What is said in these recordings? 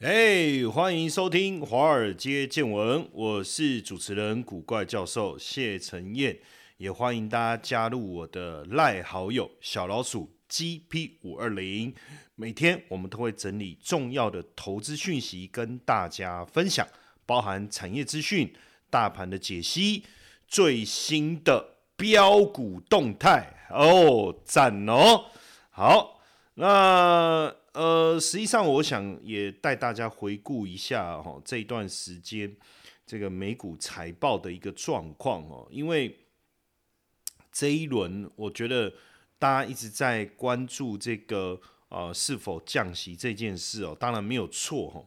哎，欢迎收听《华尔街见闻》，我是主持人古怪教授谢承彦，也欢迎大家加入我的赖好友小老鼠 GP 五二零。每天我们都会整理重要的投资讯息跟大家分享，包含产业资讯、大盘的解析、最新的标股动态哦，赞哦！好，那。呃，实际上我想也带大家回顾一下哈这一段时间这个美股财报的一个状况哦，因为这一轮我觉得大家一直在关注这个呃是否降息这件事哦，当然没有错哈，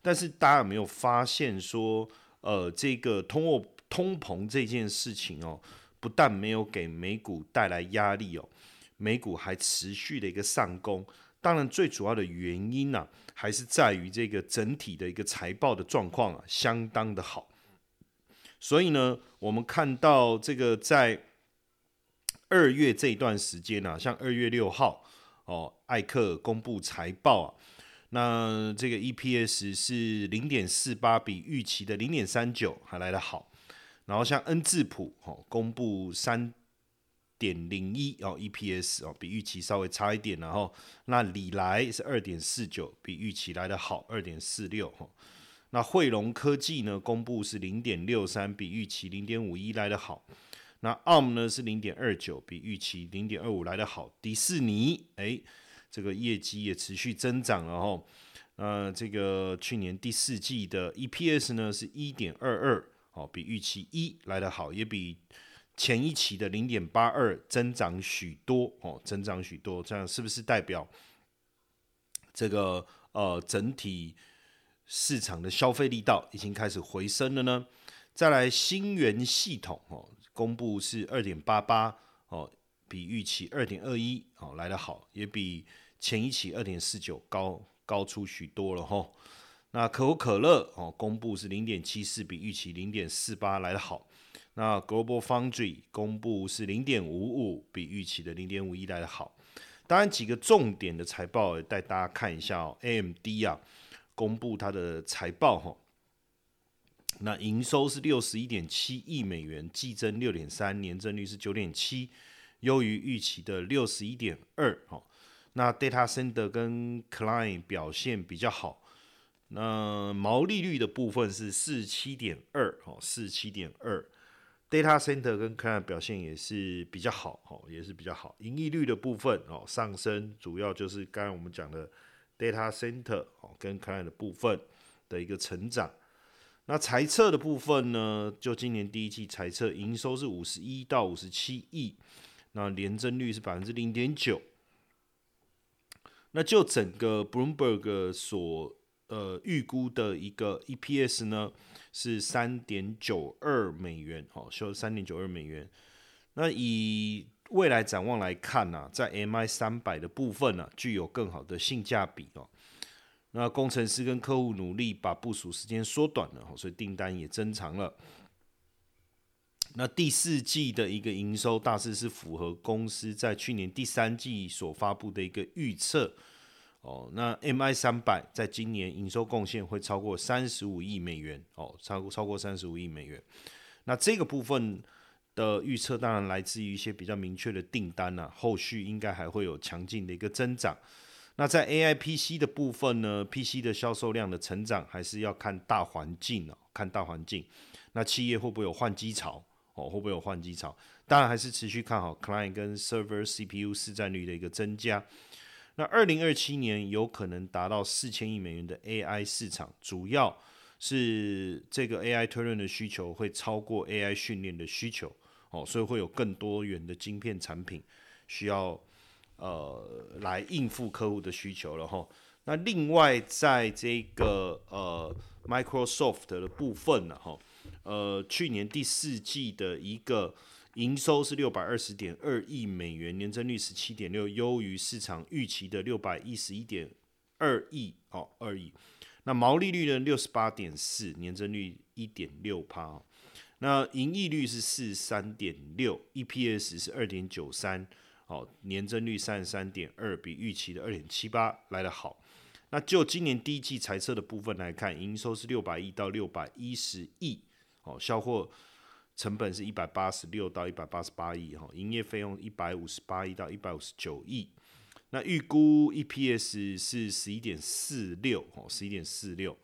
但是大家有没有发现说呃这个通货通膨这件事情哦，不但没有给美股带来压力哦，美股还持续的一个上攻。当然，最主要的原因呢，还是在于这个整体的一个财报的状况啊，相当的好。所以呢，我们看到这个在二月这一段时间呢，像二月六号哦，艾克公布财报啊，那这个 EPS 是零点四八，比预期的零点三九还来得好。然后像恩智浦哦，公布三。点零一哦，EPS 哦，比预期稍微差一点，然后那里来是二点四九，比预期来的好，二点四六哈。那汇龙科技呢，公布是零点六三，比预期零点五一来的好。那 ARM 呢是零点二九，比预期零点二五来的好。迪士尼哎，这个业绩也持续增长了哈。呃，这个去年第四季的 EPS 呢是一点二二，哦，比预期一来的好，也比。前一期的零点八二增长许多哦，增长许多，这样是不是代表这个呃整体市场的消费力道已经开始回升了呢？再来，新源系统哦，公布是二点八八哦，比预期二点二一哦来得好，也比前一期二点四九高高出许多了哈。那可口可乐哦，公布是零点七四，比预期零点四八来得好。那 Global Foundry 公布是零点五五，比预期的零点五一来的好。当然，几个重点的财报带大家看一下哦。AMD 啊，公布它的财报哈，那营收是六十一点七亿美元，季增六点三，年增率是九点七，优于预期的六十一点二哈。那 Data Center 跟 Client 表现比较好，那毛利率的部分是四七点二哦，四七点二。Data Center 跟 Client 表现也是比较好，哦，也是比较好。盈利率的部分哦上升，主要就是刚刚我们讲的 Data Center 哦跟 Client 的部分的一个成长。那财测的部分呢，就今年第一季财测营收是五十一到五十七亿，那年增率是百分之零点九。那就整个 Bloomberg 所呃，预估的一个 EPS 呢是三点九二美元，哦，收三点九二美元。那以未来展望来看呢，在 MI 三百的部分呢，具有更好的性价比哦。那工程师跟客户努力把部署时间缩短了，所以订单也增长了。那第四季的一个营收大致是符合公司在去年第三季所发布的一个预测。哦，那 M I 三百在今年营收贡献会超过三十五亿美元哦，超过超过三十五亿美元。那这个部分的预测当然来自于一些比较明确的订单呐，后续应该还会有强劲的一个增长。那在 A I P C 的部分呢，P C 的销售量的成长还是要看大环境哦，看大环境。那企业会不会有换机潮？哦，会不会有换机潮？当然还是持续看好 Client 跟 Server C P U 市占率的一个增加。那二零二七年有可能达到四千亿美元的 AI 市场，主要是这个 AI 推论的需求会超过 AI 训练的需求，哦，所以会有更多元的晶片产品需要呃来应付客户的需求了哈。那另外在这个呃 Microsoft 的部分呢哈，呃去年第四季的一个。营收是六百二十点二亿美元，年增率十七点六，优于市场预期的六百一十一点二亿哦，二亿。那毛利率呢，六十八点四，年增率一点六帕。那盈利率是四十三点六，EPS 是二点九三，哦，年增率三十三点二，比预期的二点七八来得好。那就今年第一季财测的部分来看，营收是六百亿到六百一十亿，哦，销货成本是一百八十六到一百八十八亿，哈，营业费用一百五十八亿到一百五十九亿。那预估 EPS 是十一点四六，哦，十一点四六。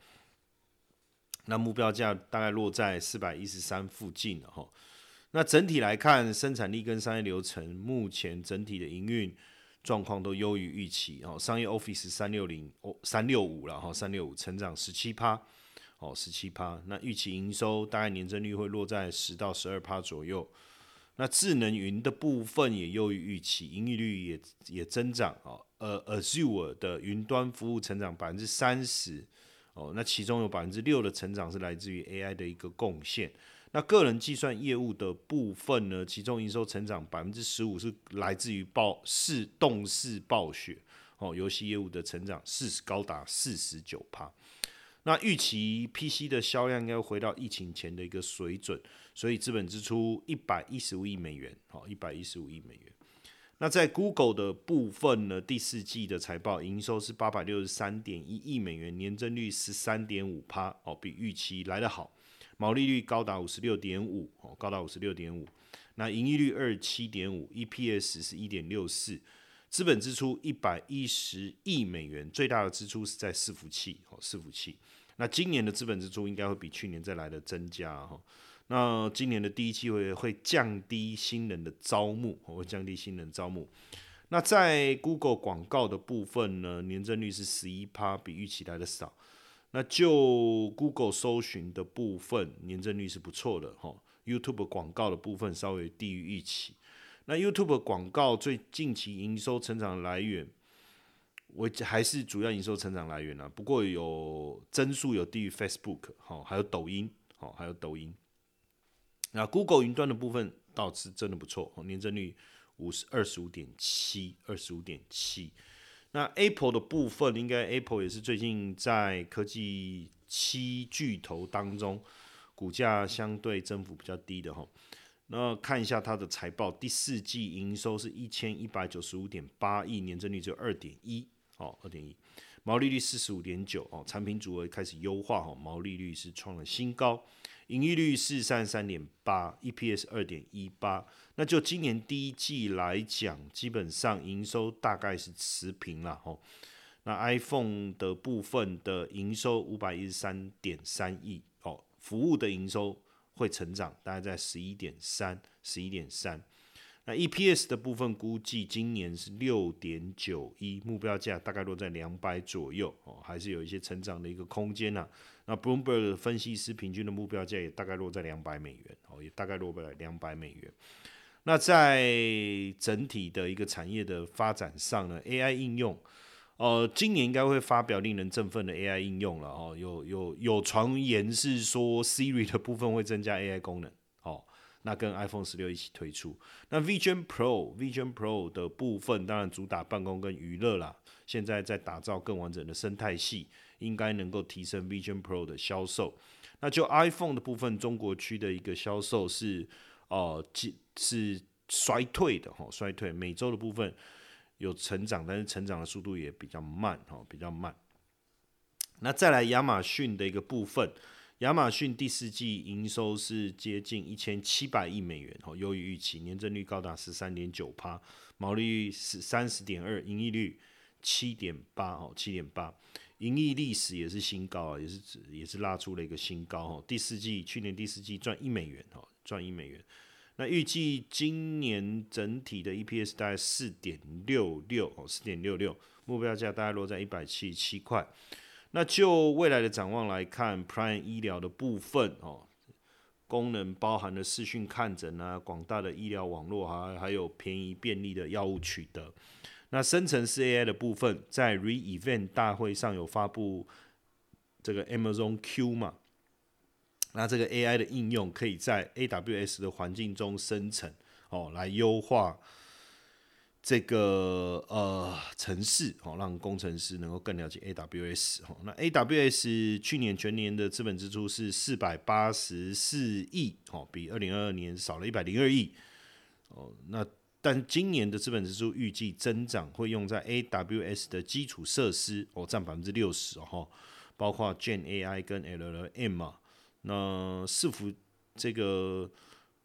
那目标价大概落在四百一十三附近了，哈。那整体来看，生产力跟商业流程目前整体的营运状况都优于预期，哦，商业 Office 三六零哦三六五了，哈，三六五成长十七趴，哦，十七趴。那预期营收大概年增率会落在十到十二趴左右。那智能云的部分也优于预期，盈利率也也增长哦。呃，Azure 的云端服务成长百分之三十哦，那其中有百分之六的成长是来自于 AI 的一个贡献。那个人计算业务的部分呢，其中营收成长百分之十五是来自于暴视动视暴雪哦，游戏业务的成长四十高达四十九趴。那预期 PC 的销量应该回到疫情前的一个水准。所以资本支出一百一十五亿美元，好，一百一十五亿美元。那在 Google 的部分呢？第四季的财报营收是八百六十三点一亿美元，年增率十三点五趴，哦，比预期来得好。毛利率高达五十六点五，哦，高达五十六点五。那盈利率二十七点五，EPS 是一点六四。资本支出一百一十亿美元，最大的支出是在伺服器，哦，伺服器。那今年的资本支出应该会比去年再来的增加，哈。那今年的第一期会会降低新人的招募，会降低新人招募。那在 Google 广告的部分呢，年增率是十一趴，比预期来的少。那就 Google 搜寻的部分，年增率是不错的哈。YouTube 广告的部分稍微低于预期。那 YouTube 广告最近期营收成长来源，我还是主要营收成长来源啊。不过有增速有低于 Facebook 哈，还有抖音好，还有抖音。那 Google 云端的部分倒是真的不错，哦年增率五十二十五点七，二十五点七。那 Apple 的部分，应该 Apple 也是最近在科技七巨头当中，股价相对增幅比较低的哈。那看一下它的财报，第四季营收是一千一百九十五点八亿，年增率只有二点一，哦，二点一，毛利率四十五点九，哦，产品组合开始优化，哈，毛利率是创了新高。盈利率是三十三点八，EPS 二点一八。那就今年第一季来讲，基本上营收大概是持平了哦。那 iPhone 的部分的营收五百一十三点三亿哦，服务的营收会成长，大概在十一点三，十一点三。那 EPS 的部分估计今年是六点九一，目标价大概落在两百左右哦，还是有一些成长的一个空间呐。那 Bloomberg 分析师平均的目标价也大概落在两百美元，哦，也大概落在两百美元。那在整体的一个产业的发展上呢，AI 应用，呃，今年应该会发表令人振奋的 AI 应用了，哦，有有有传言是说 Siri 的部分会增加 AI 功能，哦，那跟 iPhone 十六一起推出。那 Vision Pro，Vision Pro 的部分当然主打办公跟娱乐啦，现在在打造更完整的生态系。应该能够提升 Vision Pro 的销售。那就 iPhone 的部分，中国区的一个销售是哦，是衰退的哈，衰退。美洲的部分有成长，但是成长的速度也比较慢哈，比较慢。那再来亚马逊的一个部分，亚马逊第四季营收是接近一千七百亿美元哈，优于预期，年增率高达十三点九趴，毛利率是三十点二，盈利率七点八哦，七点八。盈利历史也是新高啊，也是也是拉出了一个新高哈。第四季去年第四季赚一美元哈，赚一美元。那预计今年整体的 EPS 大概四点六六哦，四点六六，目标价大概落在一百七十七块。那就未来的展望来看，Prime 医疗的部分哦，功能包含了视讯看诊啊，广大的医疗网络还还有便宜便利的药物取得。那生成式 AI 的部分，在 Re Event 大会上有发布这个 Amazon Q 嘛？那这个 AI 的应用可以在 AWS 的环境中生成哦，来优化这个呃城市哦，让工程师能够更了解 AWS 哦。那 AWS 去年全年的资本支出是四百八十四亿哦，比二零二二年少了一百零二亿哦。那但今年的资本支出预计增长会用在 AWS 的基础设施，哦，占百分之六十哦，包括 Gen AI 跟 LLM 嘛。那伺服这个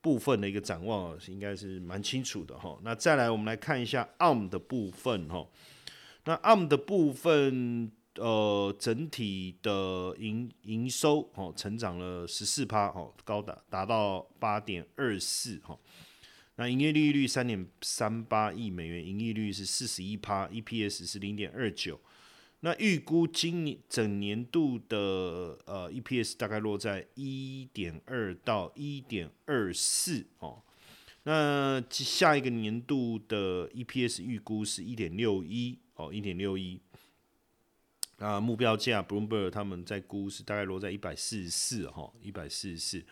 部分的一个展望应该是蛮清楚的哈。那再来，我们来看一下 ARM 的部分哈。那 ARM 的部分，呃，整体的营营收哦，成长了十四趴哦，高达达到八点二四哈。那营业利率三点三八亿美元，盈利率是四十一趴，EPS 是零点二九。那预估今年整年度的呃 EPS 大概落在一点二到一点二四哦。那下一个年度的 EPS 预估是一点六一哦，一点六一。那目标价 Bloomberg 他们在估是大概落在一百四十四哈，一百四十四。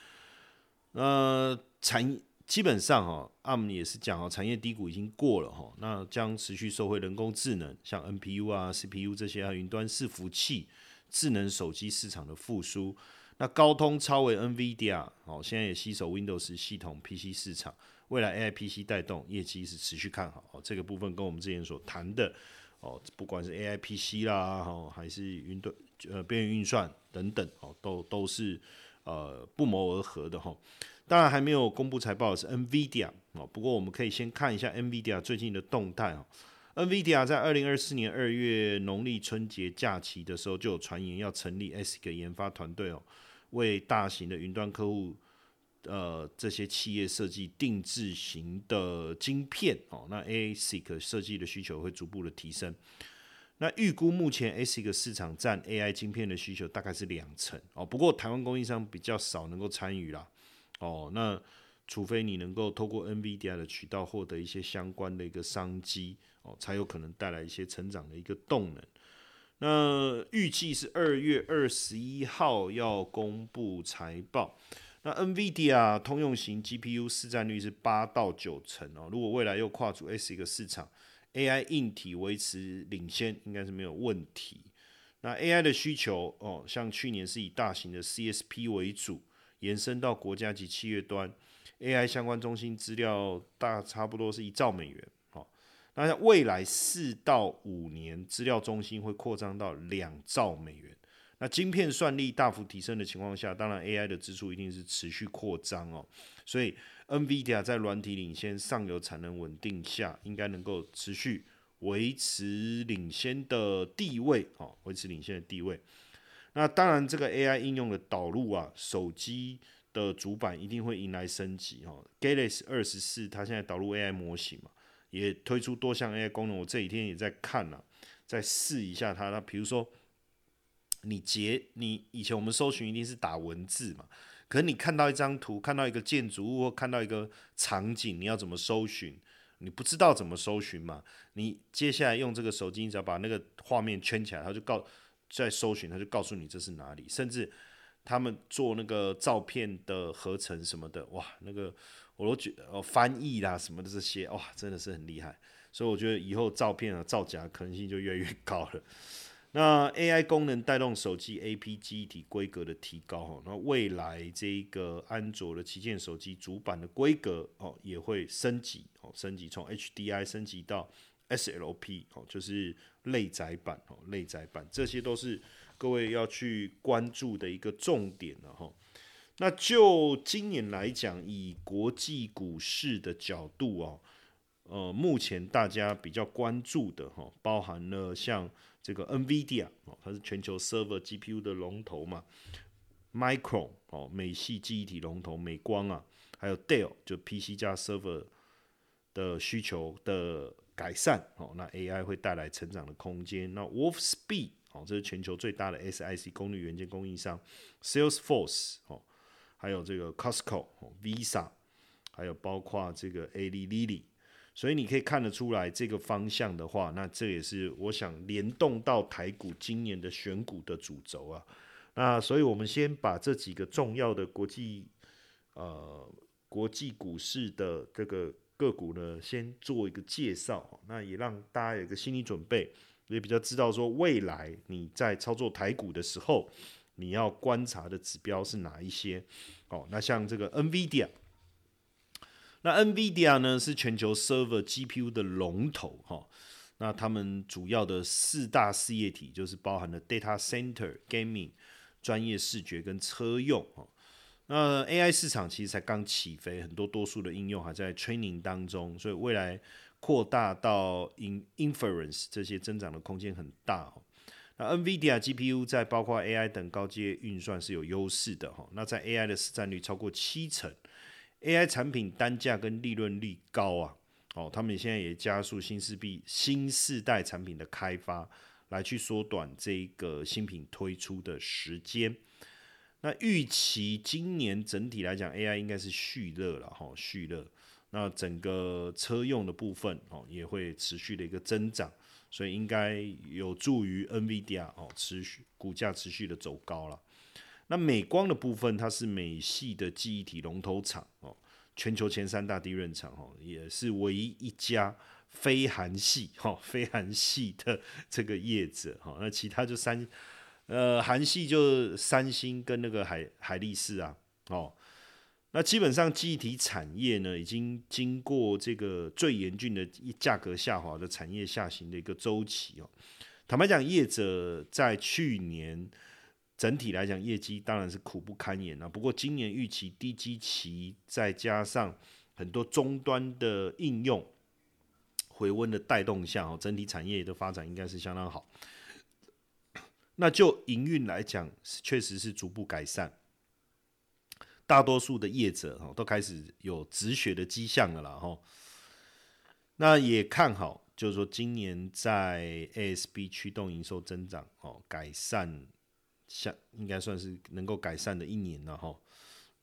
那产基本上哈，阿姆也是讲哦，产业低谷已经过了哈，那将持续收回人工智能，像 NPU 啊、CPU 这些啊，云端伺服器、智能手机市场的复苏。那高通超为 NVIDIA 哦，现在也吸手 Windows 系统 PC 市场，未来 AI PC 带动业绩是持续看好哦。这个部分跟我们之前所谈的哦，不管是 AI PC 啦哈，还是云端呃边缘运算等等哦，都都是呃不谋而合的哈。当然还没有公布财报的是 NVIDIA 哦，不过我们可以先看一下 NVIDIA 最近的动态哦。NVIDIA 在二零二四年二月农历春节假期的时候就有传言要成立 ASIC 研发团队哦，为大型的云端客户呃这些企业设计定制型的晶片哦。那 ASIC 设计的需求会逐步的提升。那预估目前 ASIC 市场占 AI 晶片的需求大概是两成哦，不过台湾供应商比较少能够参与啦。哦，那除非你能够透过 NVIDIA 的渠道获得一些相关的一个商机，哦，才有可能带来一些成长的一个动能。那预计是二月二十一号要公布财报。那 NVIDIA 通用型 GPU 市占率是八到九成哦。如果未来又跨出 S 一个市场，AI 硬体维持领先应该是没有问题。那 AI 的需求哦，像去年是以大型的 CSP 为主。延伸到国家级企业端，AI 相关中心资料大差不多是一兆美元，好，那未来四到五年资料中心会扩张到两兆美元。那晶片算力大幅提升的情况下，当然 AI 的支出一定是持续扩张哦。所以 NVIDIA 在软体领先、上游产能稳定下，应该能够持续维持领先的地位，哦，维持领先的地位。那当然，这个 AI 应用的导入啊，手机的主板一定会迎来升级哈。Galaxy 二十四它现在导入 AI 模型嘛，也推出多项 AI 功能。我这几天也在看了，再试一下它。那比如说，你截你以前我们搜寻一定是打文字嘛，可是你看到一张图，看到一个建筑物或看到一个场景，你要怎么搜寻？你不知道怎么搜寻嘛？你接下来用这个手机，你只要把那个画面圈起来，它就告。在搜寻，他就告诉你这是哪里，甚至他们做那个照片的合成什么的，哇，那个我都觉得哦翻译啦什么的这些，哇，真的是很厉害。所以我觉得以后照片啊造假可能性就越来越高了。那 AI 功能带动手机 AP 记忆体规格的提高哈，那未来这个安卓的旗舰手机主板的规格哦也会升级哦，升级从 HDI 升级到 SLP 哦，就是内载版哦，类载版，这些都是各位要去关注的一个重点了哈。那就今年来讲，以国际股市的角度哦，呃，目前大家比较关注的哈，包含了像这个 NVIDIA 哦，它是全球 server GPU 的龙头嘛，Micron 哦，美系记忆体龙头美光啊，还有 Dell 就 PC 加 server 的需求的。改善哦，那 AI 会带来成长的空间。那 Wolfspeed 哦，这是全球最大的 SIC 功率元件供应商，Salesforce 哦，还有这个 Costco 哦、Visa，还有包括这个 A L Lily，所以你可以看得出来这个方向的话，那这也是我想联动到台股今年的选股的主轴啊。那所以我们先把这几个重要的国际呃国际股市的这个。个股呢，先做一个介绍，那也让大家有一个心理准备，也比较知道说未来你在操作台股的时候，你要观察的指标是哪一些。哦，那像这个 NVIDIA，那 NVIDIA 呢是全球 server GPU 的龙头哈。那他们主要的四大事业体就是包含了 data center、gaming、专业视觉跟车用哈。那 AI 市场其实才刚起飞，很多多数的应用还在 training 当中，所以未来扩大到 in inference 这些增长的空间很大哦。那 NVIDIA GPU 在包括 AI 等高阶运算是有优势的哈。那在 AI 的市占率超过七成，AI 产品单价跟利润率高啊。哦，他们现在也加速新世币新世代产品的开发，来去缩短这个新品推出的时间。那预期今年整体来讲，AI 应该是续热了哈，续热。那整个车用的部分哦，也会持续的一个增长，所以应该有助于 NVIDIA 哦持续股价持续的走高了。那美光的部分，它是美系的记忆体龙头厂哦。全球前三大低润厂哈，也是唯一一家非韩系哈非韩系的这个业者哈。那其他就三呃韩系就三星跟那个海海力士啊哦。那基本上记忆体产业呢，已经经过这个最严峻的价格下滑的产业下行的一个周期哦。坦白讲，业者在去年。整体来讲，业绩当然是苦不堪言了。不过今年预期低基期，再加上很多终端的应用回温的带动下，哦，整体产业的发展应该是相当好。那就营运来讲，确实是逐步改善。大多数的业者哈都开始有止血的迹象了啦哈。那也看好，就是说今年在 ASB 驱动营收增长哦，改善。像应该算是能够改善的一年了哈，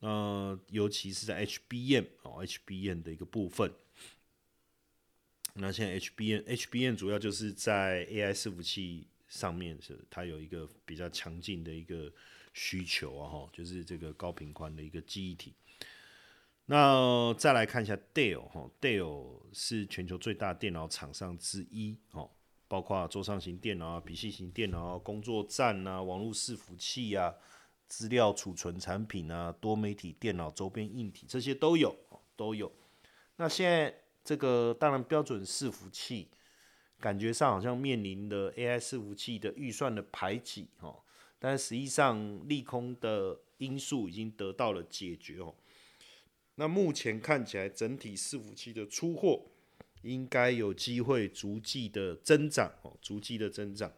那尤其是在 HBM 哦，HBM 的一个部分，那现在 HBM，HBM 主要就是在 AI 伺服器上面是它有一个比较强劲的一个需求啊哈，就是这个高频宽的一个记忆体。那再来看一下 d a l e 哈 d a l e 是全球最大电脑厂商之一哦。包括桌上型电脑啊、笔记型电脑啊、工作站啊、网络伺服器啊、资料储存产品啊、多媒体电脑周边硬体这些都有，都有。那现在这个当然标准伺服器，感觉上好像面临的 AI 伺服器的预算的排挤哦，但实际上利空的因素已经得到了解决哦。那目前看起来整体伺服器的出货。应该有机会逐季的增长哦，逐季的增长。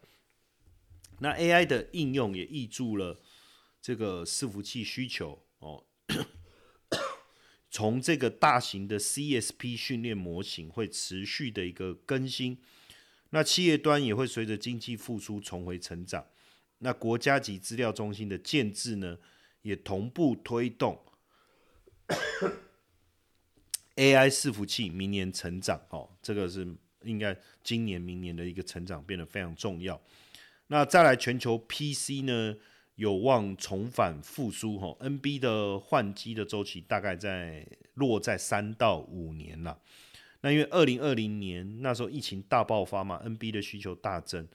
那 AI 的应用也挹注了这个伺服器需求哦。从这个大型的 CSP 训练模型会持续的一个更新，那企业端也会随着经济复苏重回成长。那国家级资料中心的建制呢，也同步推动。AI 伺服器明年成长哦，这个是应该今年、明年的一个成长变得非常重要。那再来，全球 PC 呢有望重返复苏哈，NB 的换机的周期大概在落在三到五年了。那因为二零二零年那时候疫情大爆发嘛，NB 的需求大增，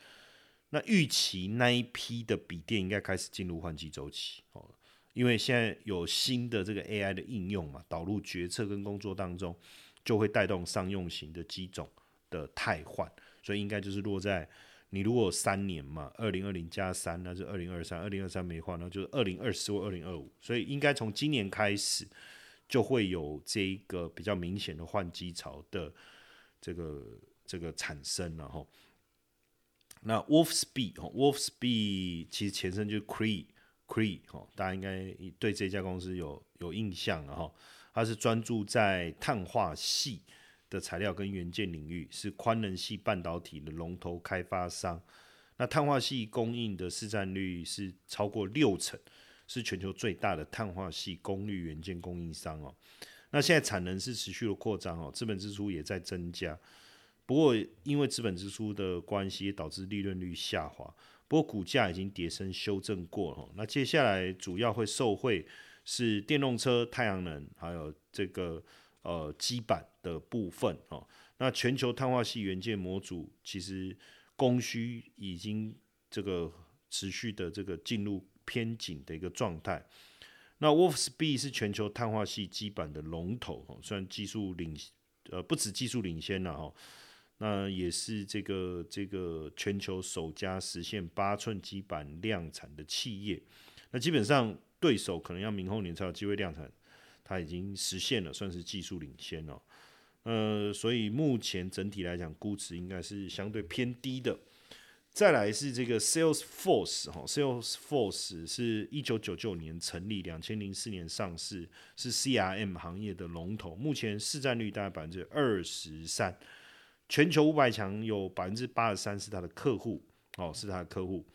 那预期那一批的笔电应该开始进入换机周期哦。因为现在有新的这个 AI 的应用嘛，导入决策跟工作当中，就会带动商用型的机种的汰换，所以应该就是落在你如果三年嘛，二零二零加三，那就二零二三，二零二三没换，那就是二零二四或二零二五，所以应该从今年开始就会有这一个比较明显的换机潮的这个这个产生了哈。那 Wolfspeed，Wolfspeed 其实前身就是 Cree。Cree 哈，大家应该对这家公司有有印象了哈。它是专注在碳化系的材料跟元件领域，是宽能系半导体的龙头开发商。那碳化系供应的市占率是超过六成，是全球最大的碳化系功率元件供应商哦。那现在产能是持续的扩张哦，资本支出也在增加。不过因为资本支出的关系，导致利润率下滑。不过股价已经跌升修正过了，那接下来主要会受惠是电动车、太阳能，还有这个呃基板的部分哦。那全球碳化系元件模组其实供需已经这个持续的这个进入偏紧的一个状态。那 Wolfspeed 是全球碳化系基板的龙头哦，虽然技术领呃不止技术领先了哈，那也是这个这个全球首家实现八寸基板量产的企业。那基本上对手可能要明后年才有机会量产，它已经实现了，算是技术领先哦。呃，所以目前整体来讲，估值应该是相对偏低的。再来是这个 Salesforce 哈，Salesforce 是一九九九年成立，两千零四年上市，是 CRM 行业的龙头，目前市占率大概百分之二十三，全球五百强有百分之八十三是它的客户，哦，是它的客户。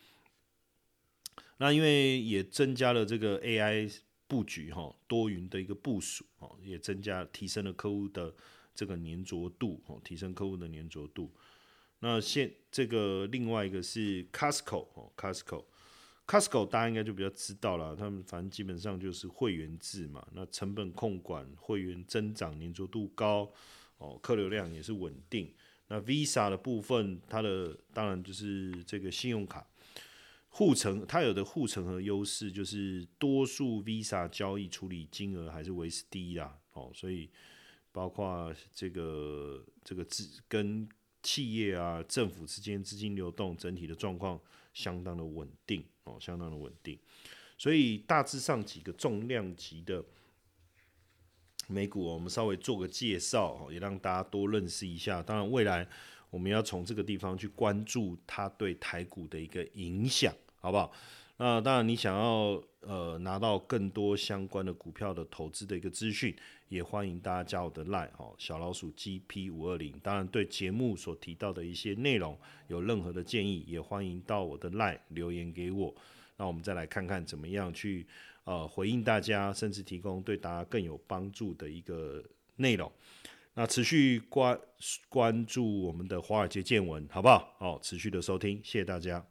那因为也增加了这个 AI 布局哈，多云的一个部署哦，也增加提升了客户的这个粘着度哦，提升客户的粘着度。那现这个另外一个是 Costco 哦，Costco，Costco 大家应该就比较知道了，他们反正基本上就是会员制嘛，那成本控管，会员增长粘着度高，哦，客流量也是稳定。那 Visa 的部分，它的当然就是这个信用卡护城，它有的护城河优势就是多数 Visa 交易处理金额还是维持低啦，哦，所以包括这个这个资跟企业啊，政府之间资金流动整体的状况相当的稳定哦，相当的稳定。所以大致上几个重量级的美股，我们稍微做个介绍，也让大家多认识一下。当然，未来我们要从这个地方去关注它对台股的一个影响，好不好？那当然，你想要呃拿到更多相关的股票的投资的一个资讯，也欢迎大家加我的 line 哦，小老鼠 GP 五二零。当然，对节目所提到的一些内容有任何的建议，也欢迎到我的 line 留言给我。那我们再来看看怎么样去呃回应大家，甚至提供对大家更有帮助的一个内容。那持续关关注我们的华尔街见闻，好不好？哦，持续的收听，谢谢大家。